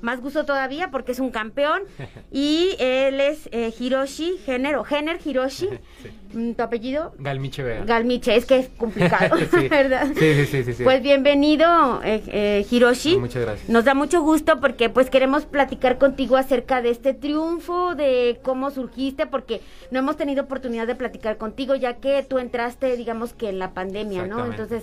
más gusto todavía porque es un campeón. y él es eh, Hiroshi Género, Gener Hiroshi. Mm, ¿Tu apellido? Galmiche Vega. Galmiche, es que es complicado, ¿verdad? Sí, sí, sí, sí, Pues bienvenido, eh, eh, Hiroshi. muchas gracias. Nos da mucho gusto porque pues queremos platicar contigo acerca de este triunfo, de cómo surgiste, porque no hemos tenido oportunidad de platicar contigo, ya que tú entraste, digamos que en la pandemia, ¿no? Entonces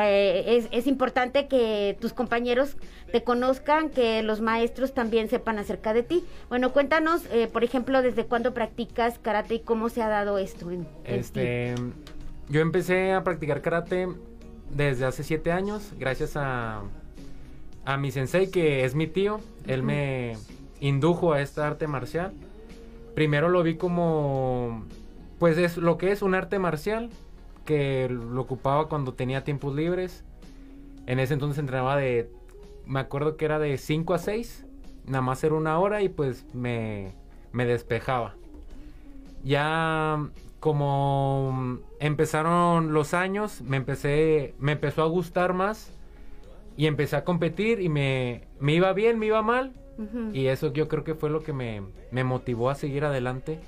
eh, es, importante que tus compañeros te conozcan, que los maestros también sepan acerca de ti. Bueno, cuéntanos, eh, por ejemplo, desde cuándo practicas karate y cómo se ha dado esto. En, este, yo empecé a practicar karate desde hace siete años, gracias a, a mi sensei, que es mi tío. Él me indujo a esta arte marcial. Primero lo vi como, pues es lo que es un arte marcial, que lo ocupaba cuando tenía tiempos libres. En ese entonces entrenaba de, me acuerdo que era de 5 a 6, nada más era una hora y pues me, me despejaba. Ya como empezaron los años, me empecé, me empezó a gustar más y empecé a competir y me, me iba bien, me iba mal. Y eso yo creo que fue lo que me, me motivó a seguir adelante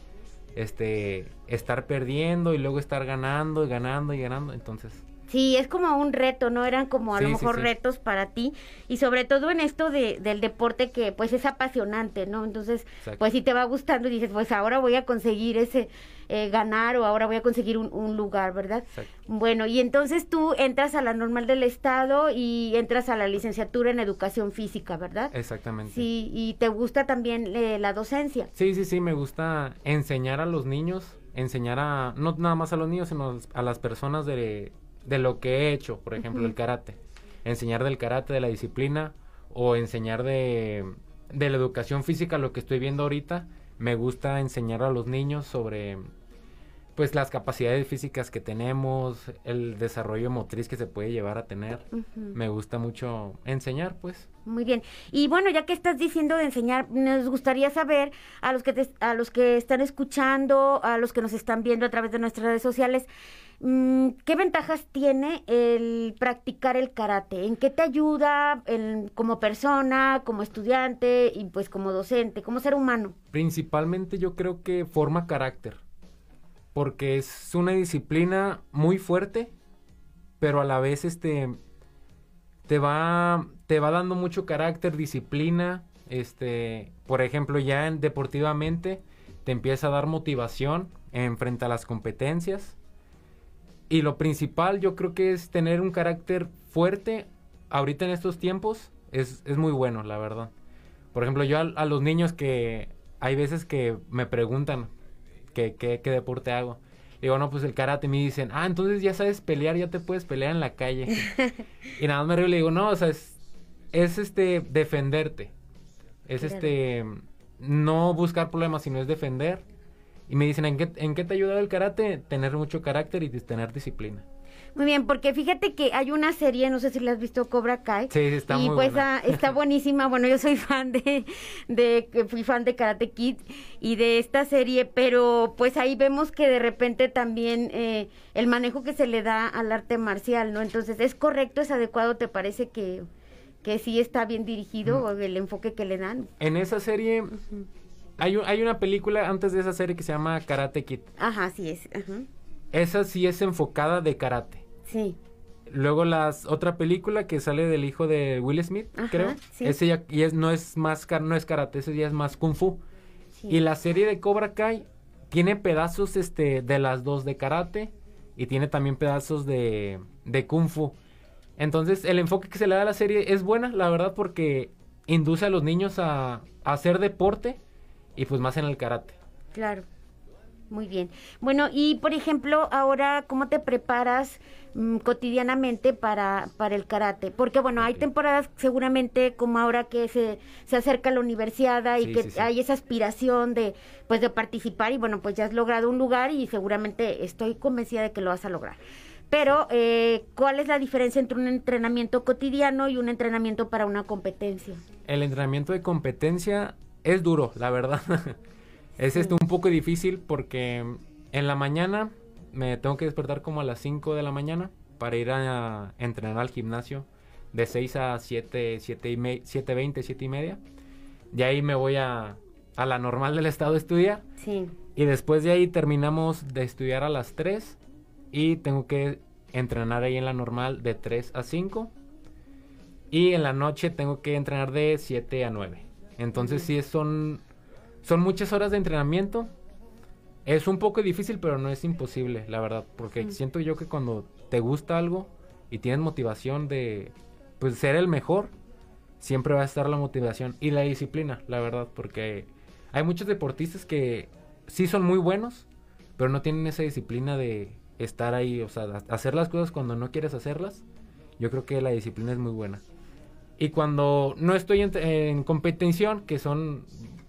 este, estar perdiendo y luego estar ganando y ganando y ganando. Entonces, Sí, es como un reto, ¿no? Eran como a lo mejor retos para ti y sobre todo en esto de, del deporte que pues es apasionante, ¿no? Entonces, pues si te va gustando y dices, pues ahora voy a conseguir ese eh, ganar o ahora voy a conseguir un, lugar, ¿verdad? Bueno, y entonces tú entras a la normal del Estado y entras a la licenciatura en educación física, ¿verdad? Exactamente. Sí, y te gusta también eh, la docencia. Sí, sí, sí, me gusta enseñar a los niños, enseñar a, no nada más a los niños, sino a las personas de de lo que he hecho, por ejemplo, el karate. Enseñar del karate, de la disciplina, o enseñar de, de la educación física, lo que estoy viendo ahorita. Me gusta enseñar a los niños sobre pues las capacidades físicas que tenemos, el desarrollo motriz que se puede llevar a tener. Me gusta mucho enseñar, pues. Muy bien. Y bueno, ya que estás diciendo de enseñar, nos gustaría saber a los que a los que están escuchando, a los que nos están viendo a través de nuestras redes sociales, ¿Qué ventajas tiene el practicar el karate? ¿En qué te ayuda como persona, como estudiante y pues como docente, como ser humano? Principalmente yo creo que forma carácter, porque es una disciplina muy fuerte, pero a la vez este te va te va dando mucho carácter, disciplina, este, por ejemplo, ya en, deportivamente te empieza a dar motivación en frente a las competencias y lo principal yo creo que es tener un carácter fuerte ahorita en estos tiempos. Es, es muy bueno, la verdad. Por ejemplo, yo a, los niños que hay veces que me preguntan qué, qué, qué deporte hago. Digo, no, pues el karate. Me dicen, ah, entonces ya sabes pelear, ya te puedes pelear en la calle. y nada más me río y le digo, no, o sea, es, es este, defenderte. Es este, no buscar problemas, sino es defender y me dicen, ¿en qué, ¿en qué te ha ayudado el karate? Tener mucho carácter y tener disciplina. Muy bien, porque fíjate que hay una serie, no sé si la has visto, Cobra Kai. Sí, está y muy pues buena. está buenísima. Bueno, yo soy fan de, de, fui fan de Karate Kid y de esta serie, pero pues ahí vemos que de repente también eh, el manejo que se le da al arte marcial, ¿no? Entonces, ¿es correcto, es adecuado? ¿Te parece que, que sí está bien dirigido o el enfoque que le dan? En esa serie... Hay, hay una película antes de esa serie que se llama Karate Kid. Ajá, sí es. Esa sí es enfocada de karate. Sí. Luego las otra película que sale del hijo de Will Smith, creo. Sí. Ese ya y es, no es más no es karate, ese ya es más kung fu. Y la serie de Cobra Kai tiene pedazos este de las dos de karate y tiene también pedazos de, de kung fu. Entonces el enfoque que se le da a la serie es buena, la verdad, porque induce a los niños a, a hacer deporte y pues más en el karate. Claro. Muy bien. Bueno, y por ejemplo, ahora, ¿cómo te preparas mm, cotidianamente para, para el karate? Porque bueno, hay temporadas seguramente como ahora que se, se acerca la universidad y que hay esa aspiración de, pues, de participar y bueno, pues ya has logrado un lugar y seguramente estoy convencida de que lo vas a lograr. Pero, eh, ¿cuál es la diferencia entre un entrenamiento cotidiano y un entrenamiento para una competencia? El entrenamiento de competencia es duro, la verdad. es este un poco difícil porque en la mañana me tengo que despertar como a las 5 de la mañana para ir a entrenar al gimnasio. de 6 a 7, 7 y 7.20, 7 y media. De ahí me voy a, a la normal del estado de estudiar. Sí. Y después de ahí terminamos de estudiar a las 3 y tengo que entrenar ahí en la normal de 3 a 5. Y en la noche tengo que entrenar de 7 a 9. Entonces sí son, son muchas horas de entrenamiento. Es un poco difícil, pero no es imposible, la verdad. Porque siento yo que cuando te gusta algo y tienes motivación de pues, ser el mejor, siempre va a estar la motivación y la disciplina, la verdad. Porque hay muchos deportistas que sí son muy buenos, pero no tienen esa disciplina de estar ahí, o sea, hacer las cosas cuando no quieres hacerlas. Yo creo que la disciplina es muy buena. Y cuando no estoy en, competición, que son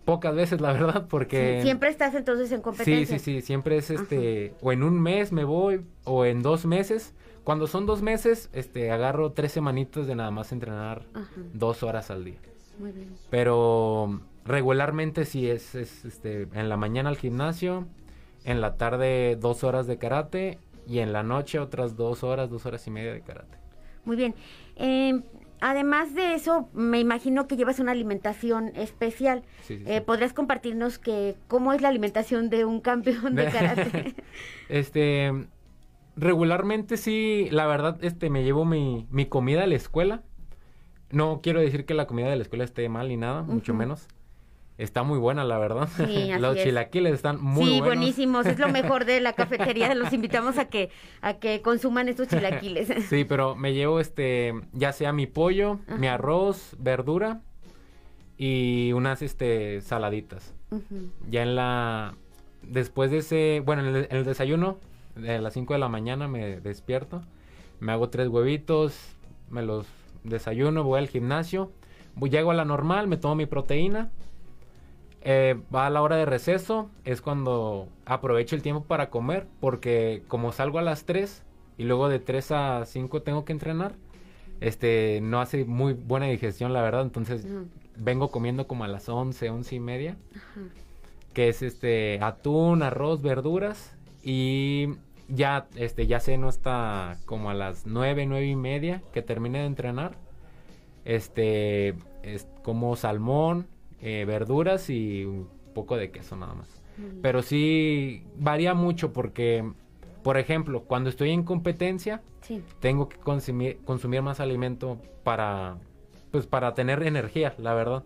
pocas veces, la verdad, porque... siempre estás entonces en competencia. Sí, sí, sí, siempre es este, o en un mes me voy, o en dos meses. Cuando son dos meses, este, agarro tres semanitos de nada más entrenar dos horas al día. Muy bien. Pero regularmente sí es, es este, en la mañana al gimnasio, en la tarde dos horas de karate y en la noche otras dos horas, dos horas y media de karate. Muy bien. Eh, además de eso, me imagino que llevas una alimentación especial. Eh, ¿Podrías compartirnos que cómo es la alimentación de un campeón de karate? este, regularmente sí, la verdad, este, me llevo mi, mi comida a la escuela. No quiero decir que la comida de la escuela esté mal ni nada, mucho menos. Está muy buena, la verdad. Sí, Los chilaquiles están muy buenos. Sí, buenísimos. Es lo mejor de la cafetería. Los invitamos a que a que consuman estos chilaquiles. sí, pero me llevo este, ya sea mi pollo, mi arroz, verdura y unas este saladitas. Ya en la después de ese, bueno, en el, desayuno de las 5 de la mañana me despierto, me hago tres huevitos, me los desayuno, voy al gimnasio, voy, llego a la normal, me tomo mi proteína eh, va a la hora de receso, es cuando aprovecho el tiempo para comer, porque como salgo a las 3 y luego de 3 a 5 tengo que entrenar, este, no hace muy buena digestión, la verdad, entonces vengo comiendo como a las 11, 11 y media, que es este, atún, arroz, verduras, y ya, este, ya ceno hasta como a las 9, 9 y media que termine de entrenar, este, es como salmón, eh, verduras y un poco de queso nada más. Pero sí varía mucho porque, por ejemplo, cuando estoy en competencia, tengo que consumir, consumir más alimento para, pues, para tener energía, la verdad.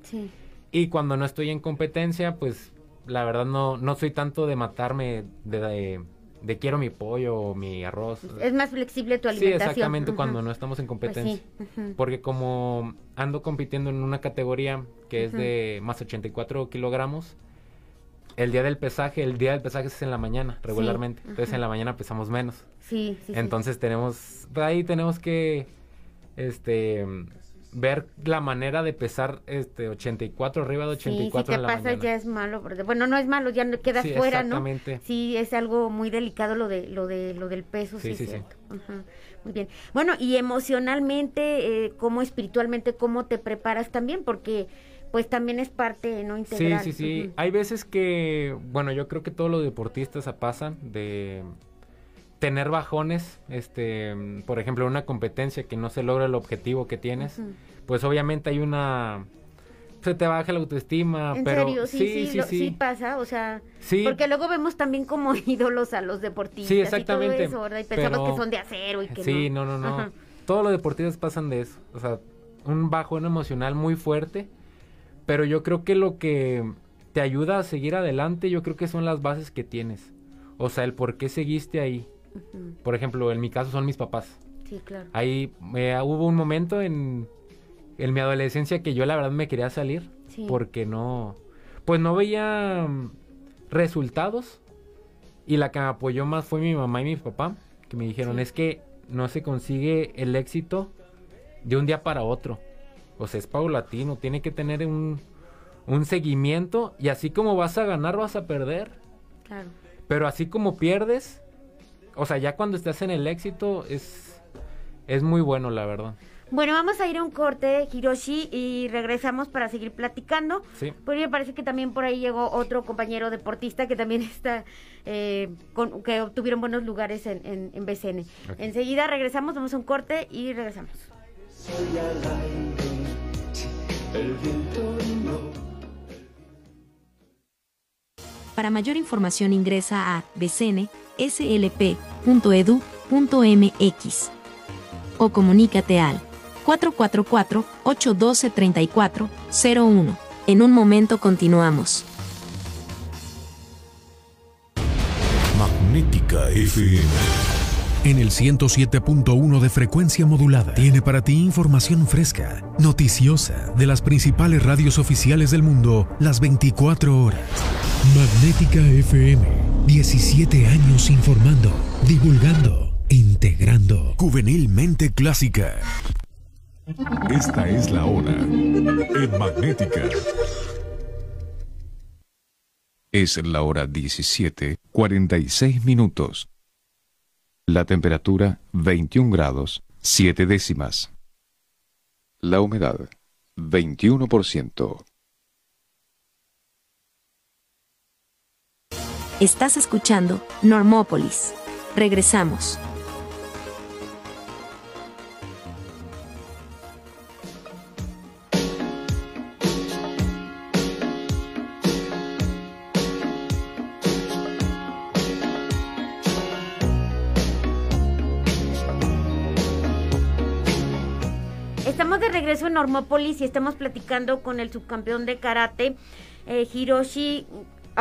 Y cuando no estoy en competencia, pues, la verdad no, no soy tanto de matarme de de quiero mi pollo o mi arroz. Es más flexible tu alimentación. Sí, exactamente, cuando no estamos en pues competencia. Porque como ando compitiendo en una categoría que es de más 84 kilogramos, el día del pesaje, el día del pesaje es en la mañana, regularmente. Entonces en la mañana pesamos menos. Sí, sí. Entonces tenemos, ahí tenemos que, este, ver la manera de pesar este 84 arriba de 84 sí, si te pasa ya es malo bueno no es malo ya quedas fuera no sí es algo muy delicado lo de lo de lo del peso sí sí, sí, muy bien. Bueno y emocionalmente eh, como espiritualmente cómo te preparas también porque pues también es parte no integral. Sí sí sí. Hay veces que bueno yo creo que todos los deportistas pasan de tener bajones, este, por ejemplo, en una competencia que no se logra el objetivo que tienes, pues obviamente hay una se te baja la autoestima, ¿En pero serio? Sí, sí, sí, pasa, o sea, porque luego vemos también como ídolos a los deportistas sí, exactamente, y todo eso, Y pensamos que son de acero y que sí, no. no, no, no. Todos los deportistas pasan de eso, o sea, un bajón emocional muy fuerte, pero yo creo que lo que te ayuda a seguir adelante, yo creo que son las bases que tienes. O sea, el por qué seguiste ahí. Por ejemplo, en mi caso son mis papás. Sí, claro. Ahí eh, hubo un momento en, en, mi adolescencia que yo la verdad me quería salir porque no, pues no veía mm, resultados y la que me apoyó más fue mi mamá y mi papá que me dijeron es que no se consigue el éxito de un día para otro. O sea, es paulatino, tiene que tener un, un seguimiento y así como vas a ganar vas a perder. Claro. Pero así como pierdes, o sea, ya cuando estás en el éxito es, es muy bueno, la verdad. Bueno, vamos a ir a un corte, Hiroshi, y regresamos para seguir platicando. Sí. Porque me parece que también por ahí llegó otro compañero deportista que también está, eh, con, que obtuvieron buenos lugares en, en, BCN. Enseguida regresamos, vamos a un corte y regresamos. Para mayor información ingresa a bcnslp.edu.mx o comunícate al 444-812-3401. En un momento continuamos. Magnética FM. En el 107.1 de frecuencia modulada. Tiene para ti información fresca, noticiosa, de las principales radios oficiales del mundo, las 24 horas. Magnética FM. 17 años informando, divulgando, integrando. Juvenilmente clásica. Esta es la hora. En Magnética. Es la hora 17, 46 minutos. La temperatura 21 grados, 7 décimas. La humedad 21%. Estás escuchando Normópolis. Regresamos. Estamos de regreso en Normópolis y estamos platicando con el subcampeón de karate, eh, Hiroshi.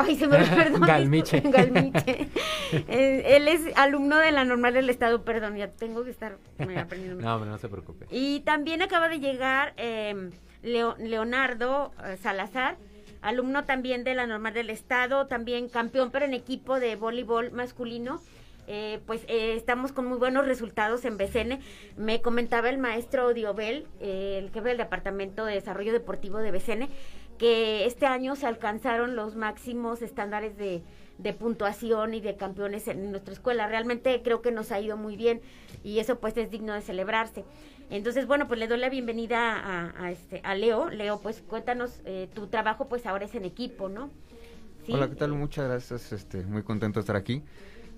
Ay, se me perdón. Galmiche. Galmiche. Eh, él es alumno de la normal del Estado, perdón, ya tengo que estar aprendiendo. No, pero no se preocupe. Y también acaba de llegar eh, Leo- Leonardo eh, Salazar, alumno también de la normal del Estado, también campeón, pero en equipo de voleibol masculino. Eh, pues eh, estamos con muy buenos resultados en BCN. Me comentaba el maestro Diobel, eh, el jefe del Departamento de Desarrollo Deportivo de BCN, que este año se alcanzaron los máximos estándares de, de puntuación y de campeones en nuestra escuela. Realmente creo que nos ha ido muy bien y eso pues es digno de celebrarse. Entonces, bueno, pues le doy la bienvenida a, a este, a Leo. Leo, pues cuéntanos, eh, tu trabajo pues ahora es en equipo, ¿no? Hola, ¿qué tal? Muchas gracias, este, muy contento de estar aquí.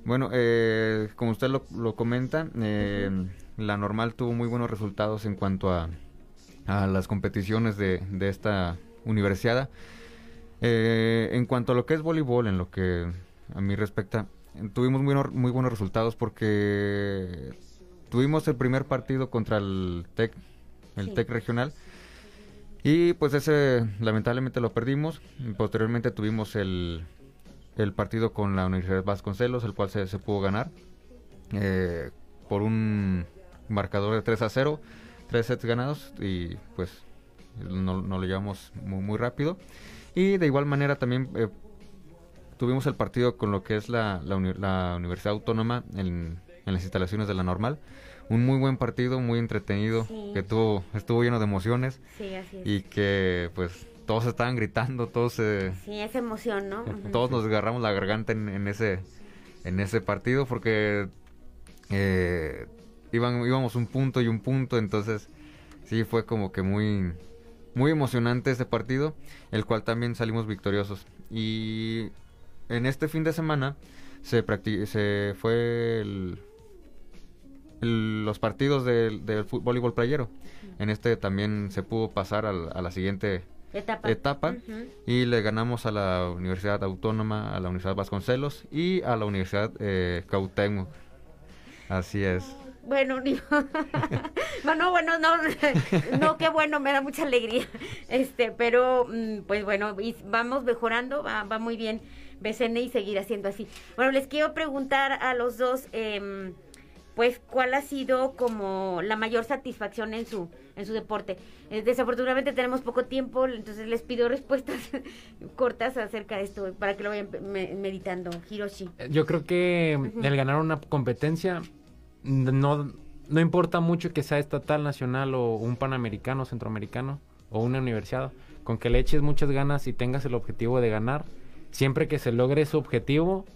Bueno, eh, como usted lo, lo comenta, eh, la normal tuvo muy buenos resultados en cuanto a, a las competiciones de, de esta universidad. Eh, en cuanto a lo que es voleibol, en lo que a mí respecta, tuvimos muy, buenos- muy buenos resultados porque tuvimos el primer partido contra el TEC, el Sí. TEC regional. Y pues ese lamentablemente lo perdimos. Posteriormente tuvimos el, el partido con la Universidad Vasconcelos, el cual se, se pudo ganar eh, por un marcador de 3 a 0, tres sets ganados y pues no, no lo llevamos muy, muy rápido. Y de igual manera también eh, tuvimos el partido con lo que es la, la, uni- la Universidad Autónoma en, en las instalaciones de la normal. Un muy buen partido, muy entretenido, Sí. que tuvo, estuvo lleno de emociones Sí, así es. y que pues todos estaban gritando, todos se, Sí, esa emoción, ¿no? Todos nos agarramos la garganta en, en ese en ese partido porque eh, iban íbamos un punto y un punto entonces sí fue como que muy muy emocionante ese partido el cual también salimos victoriosos y en este fin de semana se se fue el- el- los partidos del, del voleibol playero en este también se pudo pasar al- a la siguiente Etapa. y le ganamos a la Universidad Autónoma, a la Universidad Vasconcelos y a la Universidad eh. Así es. Bueno, ni- bueno, bueno, no, no, qué bueno, me da mucha alegría. Este, pero, mm, pues bueno, y vamos mejorando, va, va muy bien BCN y seguir haciendo así. Bueno, les quiero preguntar a los dos, em, pues, ¿cuál ha sido como la mayor satisfacción en su, en su deporte? Eh, desafortunadamente tenemos poco tiempo, entonces les pido respuestas cortas acerca de esto para que lo vayan me- meditando. Hiroshi. Yo creo que el ganar una competencia no, no importa mucho que sea estatal, nacional o un panamericano, centroamericano o una universidad. Con que le eches muchas ganas y tengas el objetivo de ganar, siempre que se logre ese objetivo,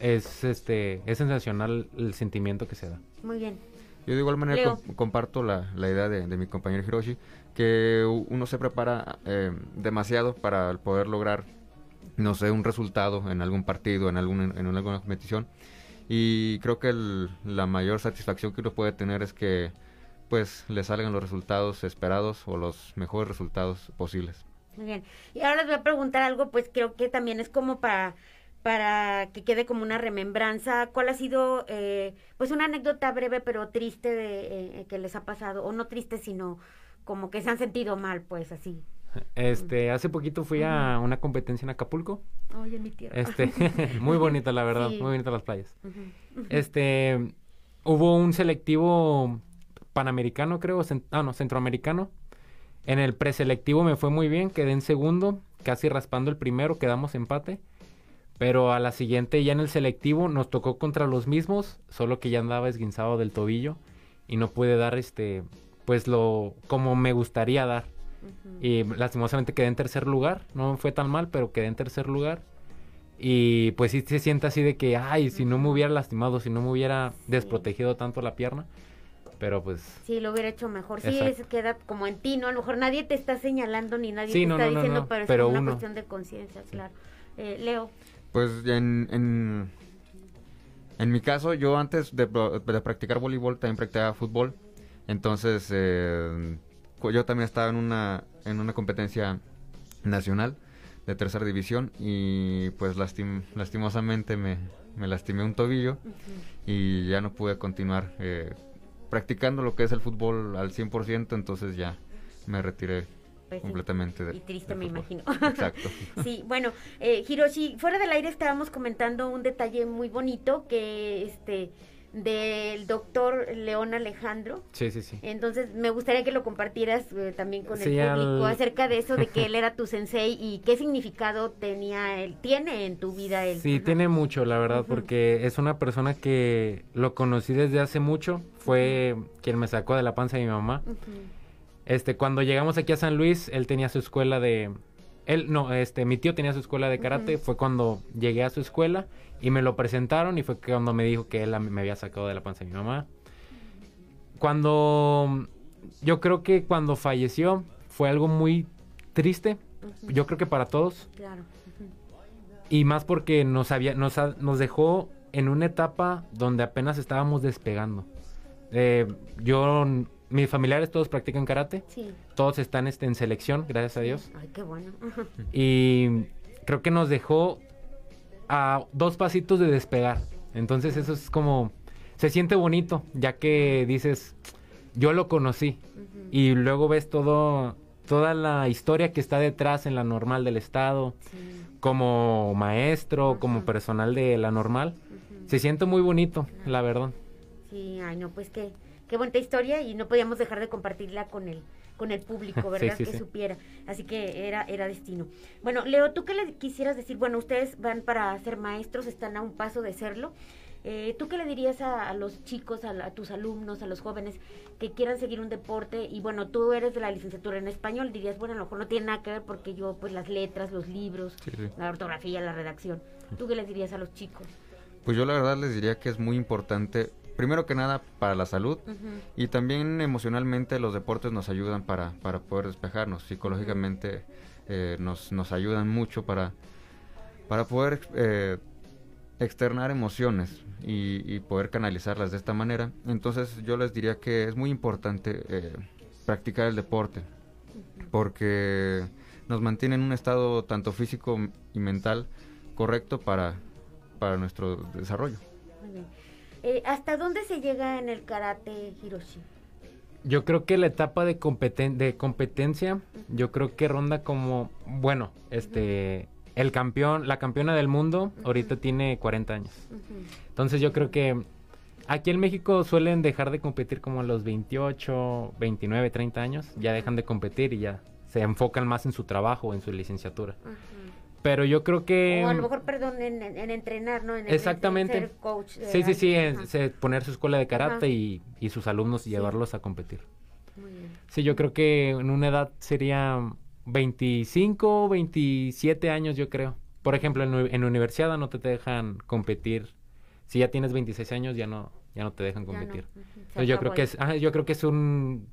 es este es sensacional el sentimiento que se da. Muy bien. Yo de igual manera comparto la, la idea de, de mi compañero Hiroshi, que uno se prepara eh, demasiado para poder lograr, no sé, un resultado en algún partido, en, algún, en alguna competición. Y creo que el- la mayor satisfacción que uno puede tener es que pues le salgan los resultados esperados o los mejores resultados posibles. Muy bien. Y ahora les voy a preguntar algo, pues creo que también es como para para que quede como una remembranza. ¿Cuál ha sido, eh, pues, una anécdota breve pero triste de eh, que les ha pasado? O no triste, sino como que se han sentido mal, pues, así. Este, hace poquito fui a una competencia en Acapulco. Oye, en mi tierra. Este, muy bonita, la verdad, Sí. muy bonitas las playas. Este, hubo un selectivo panamericano, creo, ah, no, centroamericano. En el preselectivo me fue muy bien, quedé en segundo, casi raspando el primero, quedamos empate. Pero a la siguiente, ya en el selectivo, nos tocó contra los mismos, solo que ya andaba esguinzado del tobillo y no pude dar este, pues lo como me gustaría dar. Y lastimosamente quedé en tercer lugar. No fue tan mal, pero quedé en tercer lugar. Y pues sí se siente así de que, ay, si no me hubiera lastimado, si no me hubiera desprotegido tanto la pierna. Pero pues... Sí, lo hubiera hecho mejor. Sí, Exacto. es, queda como en ti, ¿no? A lo mejor nadie te está señalando ni nadie Sí, te no, está no, diciendo, no, pero es pero una uno. cuestión de conciencia, claro. Eh, Leo. Pues en, en, en mi caso, yo antes de, de practicar voleibol también practicaba fútbol. Entonces, eh, yo también estaba en una, en una competencia nacional de tercera división y pues lastim- lastimosamente me, me lastimé un tobillo y ya no pude continuar eh, practicando lo que es el fútbol al 100%, entonces ya me retiré Pues sí. completamente de Y triste, me fútbol. imagino. Exacto. Sí, bueno, eh, Hiroshi, fuera del aire estábamos comentando un detalle muy bonito que este del doctor León Alejandro. Sí, sí, sí. Entonces, me gustaría que lo compartieras eh, también con Sí, el público al- acerca de eso, de que él era tu sensei y qué significado tenía él, tiene en tu vida él. Sí, Ajá. tiene mucho, la verdad, porque es una persona que lo conocí desde hace mucho. Fue quien me sacó de la panza de mi mamá. Este, cuando llegamos aquí a San Luis, él tenía su escuela de... Él, no, este, mi tío tenía su escuela de karate. Fue cuando llegué a su escuela y me lo presentaron y fue cuando me dijo que él me había sacado de la panza de mi mamá. Cuando... Yo creo que cuando falleció fue algo muy triste. Yo creo que para todos. Claro. Y más porque nos, había, nos, nos dejó en una etapa donde apenas estábamos despegando. Eh, yo, mis familiares todos practican karate, Sí. todos están este, en selección, gracias a Dios. Ay, qué bueno. Y creo que nos dejó a dos pasitos de despegar. Entonces eso es como, se siente bonito, ya que dices, yo lo conocí. Y luego ves todo, toda la historia que está detrás en la normal del estado Sí. como maestro, como personal de la normal. Se siente muy bonito, la verdad. Sí, ay no, pues qué, qué bonita historia y no podíamos dejar de compartirla con el, con el público, ¿verdad? sí, que sí. supiera. Así que era, era destino. Bueno, Leo, ¿tú qué le quisieras decir? Bueno, ustedes van para ser maestros, están a un paso de serlo. Eh, ¿Tú qué le dirías a, a los chicos, a, la- a tus alumnos, a los jóvenes que quieran seguir un deporte? Y bueno, tú eres de la licenciatura en español, dirías, bueno, a lo mejor no tiene nada que ver porque yo, pues las letras, los libros, Sí, sí. la ortografía, la redacción. ¿Tú qué les dirías a los chicos? Pues yo la verdad les diría que es muy importante, primero que nada, para la salud y también emocionalmente los deportes nos ayudan para, para poder despejarnos. Psicológicamente eh, nos, nos ayudan mucho para, para poder eh, externar emociones y, y poder canalizarlas de esta manera. Entonces yo les diría que es muy importante eh, practicar el deporte porque nos mantiene en un estado tanto físico y mental correcto para, para nuestro desarrollo. Muy bien. Eh, ¿Hasta dónde se llega en el karate, Hiroshi? Yo creo que la etapa de, competen- de competencia, yo creo que ronda como, bueno, este, el campeón, la campeona del mundo, ahorita tiene 40 años. Entonces yo creo que aquí en México suelen dejar de competir como a los 28, 29, 30 años, ya dejan de competir y ya se enfocan más en su trabajo, en su licenciatura. Pero yo creo que... o a lo mejor, perdón, en, en- en entrenar, ¿no? En, en- en Exactamente. ser coach. de Sí, sí, sí, poner su escuela de karate y, y sus alumnos y llevarlos a competir. Muy bien. Sí, yo creo que en una edad sería 25, 27 años, yo creo. Por ejemplo, en, uni- en universidad no te dejan competir. Si ya tienes 26 años, ya no, ya no te dejan no. competir. Entonces, yo creo que es, ajá, yo creo que es un,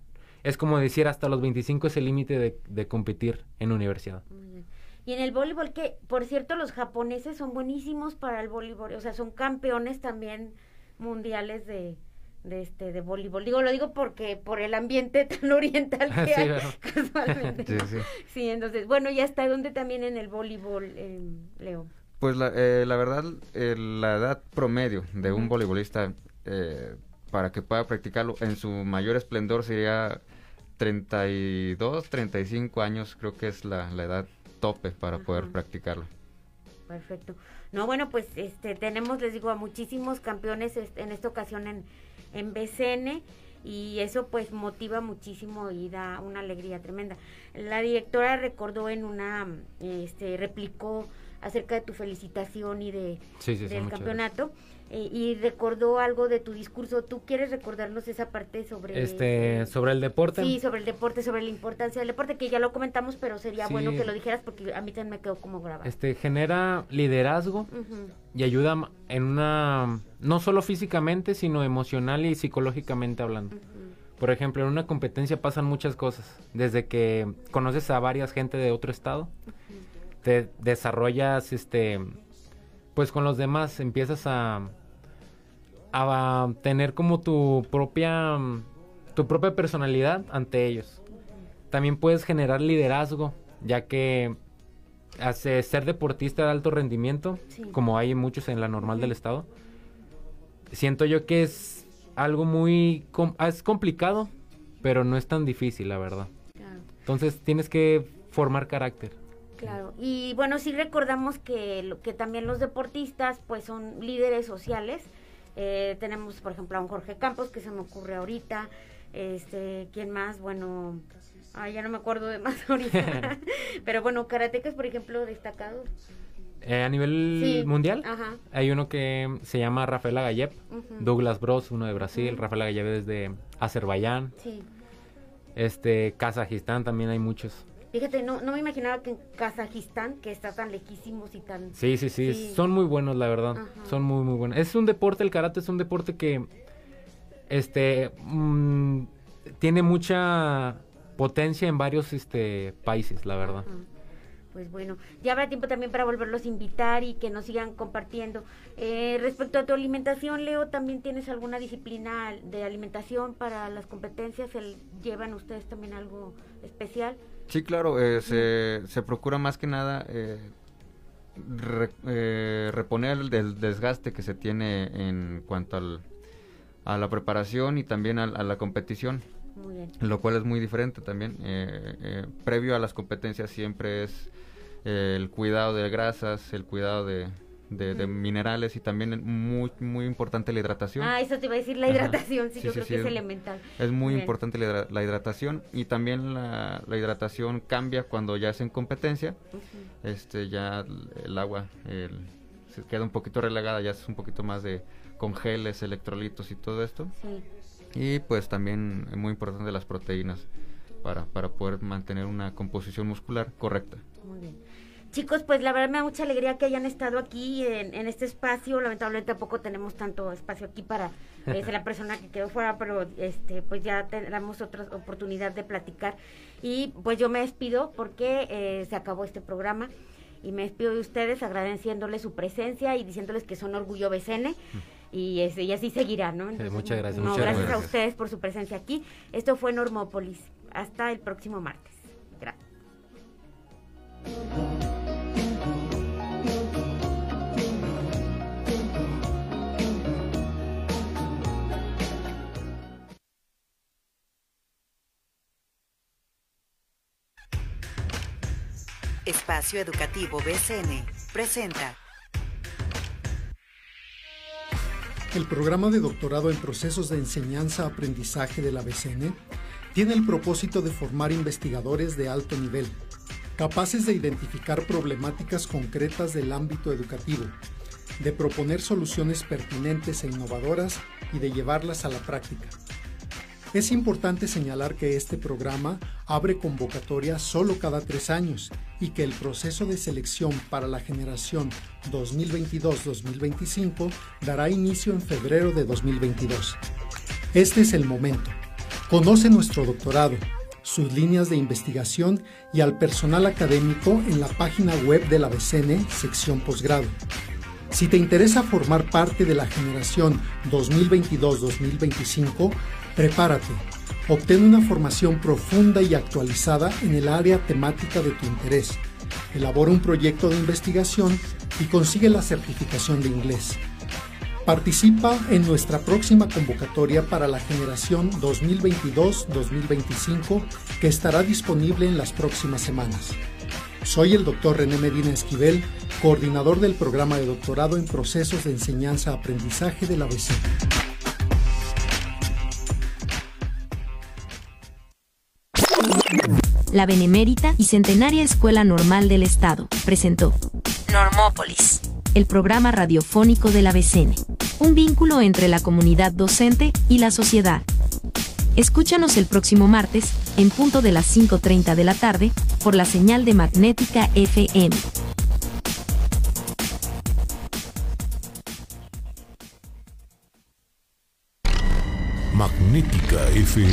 es como decir hasta los 25 es el límite de, de competir en universidad. Muy bien. Y en el voleibol, que por cierto, los japoneses son buenísimos para el voleibol, o sea, son campeones también mundiales de, de este de voleibol. Digo, lo digo porque por el ambiente tan oriental que Sí, hay ¿verdad? casualmente. Sí, sí. Sí, entonces, bueno, ¿y hasta dónde también en el voleibol, eh, Leo? Pues la, eh, la verdad, eh, la edad promedio de un voleibolista eh, para que pueda practicarlo en su mayor esplendor sería 32, 35 años, creo que es la, la edad tope para poder practicarlo. Perfecto. No, bueno, pues este tenemos, les digo, a muchísimos campeones en esta ocasión en, en BCN y eso pues motiva muchísimo y da una alegría tremenda. La directora recordó en una, este, replicó acerca de tu felicitación y de Sí, sí, sí, del muchas campeonato eh, y recordó algo de tu discurso. ¿Tú quieres recordarnos esa parte sobre Este, sobre el deporte. Sí, sobre el deporte, sobre la importancia del deporte, que ya lo comentamos, pero sería Sí. bueno que lo dijeras porque a mí también me quedó como grabado. Este genera liderazgo y ayuda en una no solo físicamente, sino emocional y psicológicamente hablando. Por ejemplo, en una competencia pasan muchas cosas, desde que conoces a varias gente de otro estado, te desarrollas este pues con los demás empiezas a a tener como tu propia tu propia personalidad ante ellos. También puedes generar liderazgo, ya que hace ser deportista de alto rendimiento, Sí. como hay muchos en la normal del estado. Siento yo que es algo muy com- es complicado, pero no es tan difícil, la verdad. Claro. Entonces tienes que formar carácter. Claro, y bueno, sí recordamos que, lo- que también los deportistas pues son líderes sociales. Eh, tenemos, por ejemplo, a un Jorge Campos que se me ocurre ahorita. Este, ¿quién más? Bueno, ah, ya no me acuerdo de más ahorita. Pero bueno, karatecas, por ejemplo, destacados. Eh, a nivel Sí, mundial, Ajá. hay uno que se llama Rafael Agayev, Douglas Bros, uno de Brasil. Rafael Agayev es de Azerbaiyán, Sí. este Kazajistán también hay muchos. Fíjate, no, no me imaginaba que en Kazajistán, que está tan lejísimos y tan... Sí, sí, sí, Sí. son muy buenos, la verdad. Ajá. Son muy, muy buenos. Es un deporte, el karate es un deporte que este mm, tiene mucha potencia en varios este países, la verdad. Ajá. Pues bueno, ya habrá tiempo también para volverlos a invitar y que nos sigan compartiendo. Eh, respecto a tu alimentación, Leo, ¿también tienes alguna disciplina de alimentación para las competencias? ¿El- ¿Llevan ustedes también algo especial? Sí, claro, eh, se, se procura más que nada eh, re- eh, reponer el del desgaste que se tiene en cuanto al, a la preparación y también al- a, la competición, Muy bien. lo cual es muy diferente también. Eh, eh, previo a las competencias siempre es eh, el cuidado de grasas, el cuidado de, de- de minerales y también muy, muy importante la hidratación. Ah, eso te iba a decir, la hidratación, sí, Sí, yo sí, creo que es es- elemental. Es muy Bien. importante la, hidra- la hidratación y también la, la hidratación cambia cuando ya es en competencia. Este ya el, agua el- se queda un poquito relegada, ya es un poquito más de congeles, electrolitos y todo esto. Sí. Y pues también es muy importante las proteínas para, para poder mantener una composición muscular correcta. Muy bien. Chicos, pues la verdad me da mucha alegría que hayan estado aquí en, en este espacio. Lamentablemente tampoco tenemos tanto espacio aquí para eh, la persona que quedó fuera, pero este, pues ya tendremos otra oportunidad de platicar. Y pues yo me despido porque eh, se acabó este programa. Y me despido de ustedes agradeciéndoles su presencia y diciéndoles que son orgullo BCN. Y, este, y así seguirá, ¿no? muchas gracias, no, muchas gracias a gracias. ustedes por su presencia aquí. Esto fue Normópolis. Hasta el próximo martes. Espacio Educativo BCN presenta El programa de doctorado en procesos de enseñanza-aprendizaje de la BCN tiene el propósito de formar investigadores de alto nivel, capaces de identificar problemáticas concretas del ámbito educativo, de proponer soluciones pertinentes e innovadoras y de llevarlas a la práctica. Es importante señalar que este programa abre convocatoria solo cada tres años y que el proceso de selección para la generación 2022-2025 dará inicio en febrero de 2022. Este es el momento. Conoce nuestro doctorado, sus líneas de investigación y al personal académico en la página web de la BCN, sección posgrado. Si te interesa formar parte de la generación 2022-2025, prepárate. Obtén una formación profunda y actualizada en el área temática de tu interés. Elabora un proyecto de investigación y consigue la certificación de inglés. Participa en nuestra próxima convocatoria para la generación 2022-2025 que estará disponible en las próximas semanas. Soy el doctor René Medina Esquivel, coordinador del programa de doctorado en procesos de enseñanza-aprendizaje de la ABC. La Benemérita y Centenaria Escuela Normal del Estado presentó Normópolis, el programa radiofónico de la BCN, un vínculo entre la comunidad docente y la sociedad. Escúchanos el próximo martes, en punto de las 5.30 de la tarde, por la señal de Magnética FM. Magnética FM.